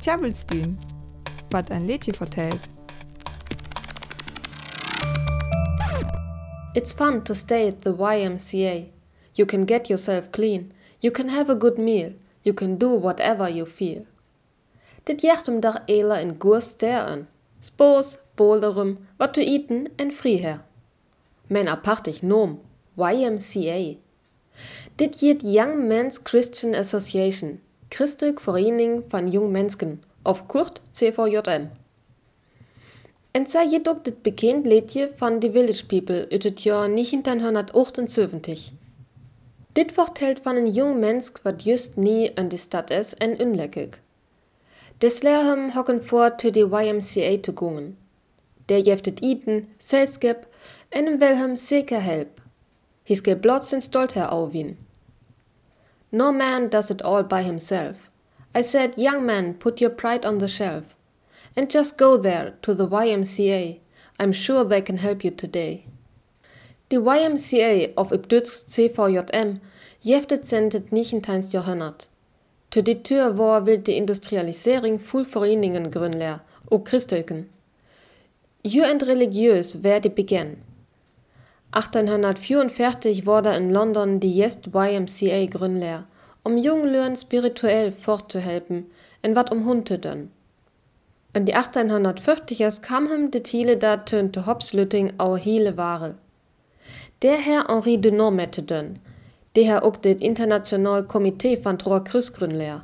Tjabelstühn, was ein Lädchen vertellt. It's fun to stay at the YMCA. You can get yourself clean, you can have a good meal, you can do whatever you feel. Dit jacht om dag ela en goer sterren. Spos, bolerum, wat to eten en friher. Men apartig nom, YMCA. Dit jiet Young Men's Christian Association, Christelijk Vereniging van Jong Mensen, of kort CVJM. Zij jeet ook dit bekend liedje van The Village People uit het jaar 1978. Dit vertelt van een jong mens wat just nie in de stad is en unlekkig. Des hem hokken voor to de YMCA te gongen. Der jeft het eten, selskap en wil hem zeker help. Hij blot zijn stolt. No man does it all by himself. I said, young man, put your pride on the shelf. And just go there to the YMCA. I'm sure they can help you today. Die YMCA of Ibdutsk CVJM jeftet het 19. jahrhundert. Te die Tür war will die Industrialisering full Vereningen grünler, o Christelken. Jü and religiös wer die begin. 1844 wurde in London die Jest YMCA grünler, um jungen Leuten spirituell fortzuhelfen en wat um Hund te. In die 1850ers kam hem de Thiele da tönte Hopslütting au hele Ware. Der Herr Henri de Normette dön, der Herr ook det international Komitee van Trois Cruz grünler.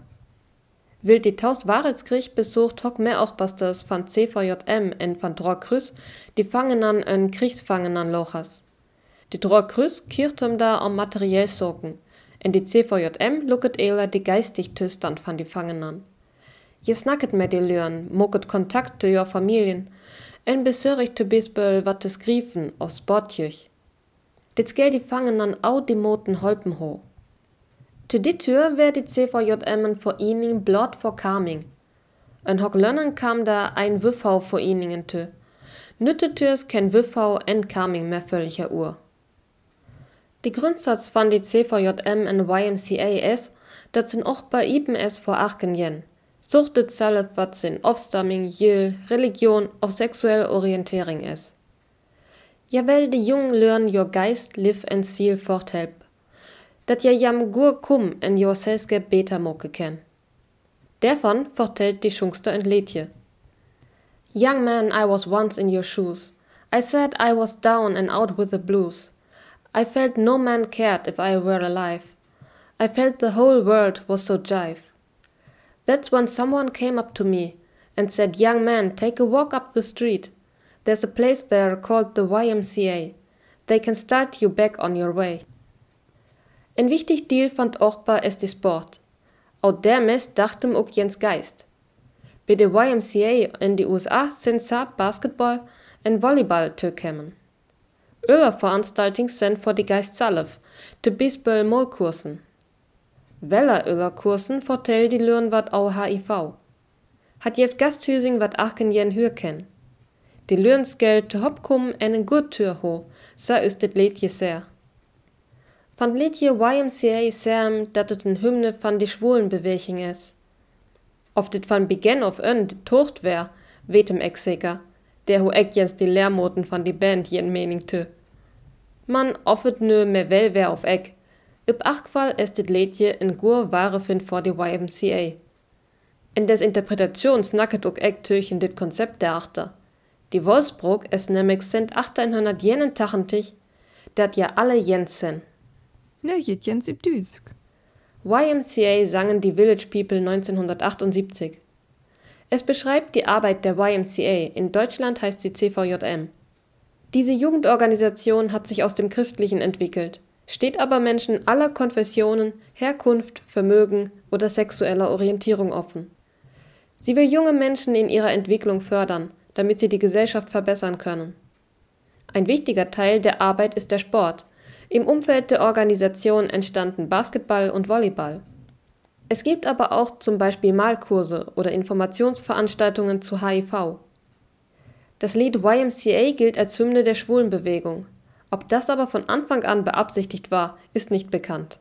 Will die Taus Warenskrieg besucht hock mehr auch Busters van CVJM en van Trois Cruz die Fangenan en Kriegsfangenan Lochas. Die Trois Cruz kirtum da am materiell sorgen, en die CVJM lucket eler die geistig Tüstand van die Fangenan. Je snacket met die Lüren, moket Kontakt zu your Familien, en besörigt te bisböl wat te skriven of sportjuch. Dit skal die Fangenan au die Moten holpen ho. Te dit Tür wär die CVJM en Vereinigung blot for Kaming. En hock lönnen kam da ein Wiffau Vereinigen tö. Nütte Türs ken Wiffau en Kaming mehr völliger Uhr. Die Grundsatz van die CVJM en YMCA is, dat sind auch bei iben es vor achten jen. Suchtet zelf wat sin Aufstamming, Jil, Religion of sexuelle Orientering is. Jawel de jungen learn your Geist live en Ziel forthelp. Dat ja jam gur kum en your selskap beta moke ken. Davon vertellt die Schungster en Letje. Young man, I was once in your shoes. I said I was down and out with the blues. I felt no man cared if I were alive. I felt the whole world was so jive. That's when someone came up to me and said, Young man, take a walk up the street. There's a place there called the YMCA. They can start you back on your way. Ein wichtig Deal fand auch bei die Sport. Auch der Mess dachtem ook Jens Geist. Bei der YMCA in die USA sind sa Basketball und Volleyball tökämen. Öler Veranstaltungen sind für die Geist salf, te Bisböll Mollkursen. Weller Öler Kursen vertell die Lürn wat au HIV. Hat jeft Gasthüsing wat achen jen hür ken. Die Lürns Geld te hopkum en en gut Tür ho, sa ist dit Lädje sehr. Van Lädje YMCA serm, dat het een Hymne van die Schwulenbeweging is. Of dit van begin of dit tocht wär, wetem ek zeker, der ho ek jens die Lehrmoten van die Band jen mening te. Man offet nö me wel auf ek. Üb Achqual ist dit Lädje in gur wahre find vor die YMCA. In des Interpretations nacket ook ek türchen dit Konzept der Achter. Die Wolfsburg es nämlich sind 1800 jenen tachentich, dat ja alle Jens sind. Ne, jet Jens Ibdüsk. YMCA sangen die Village People 1978. Es beschreibt die Arbeit der YMCA, in Deutschland heißt sie CVJM. Diese Jugendorganisation hat sich aus dem Christlichen entwickelt, steht aber Menschen aller Konfessionen, Herkunft, Vermögen oder sexueller Orientierung offen. Sie will junge Menschen in ihrer Entwicklung fördern, damit sie die Gesellschaft verbessern können. Ein wichtiger Teil der Arbeit ist der Sport. Im Umfeld der Organisation entstanden Basketball und Volleyball. Es gibt aber auch zum Beispiel Malkurse oder Informationsveranstaltungen zu HIV. Das Lied YMCA gilt als Hymne der Schwulenbewegung. Ob das aber von Anfang an beabsichtigt war, ist nicht bekannt.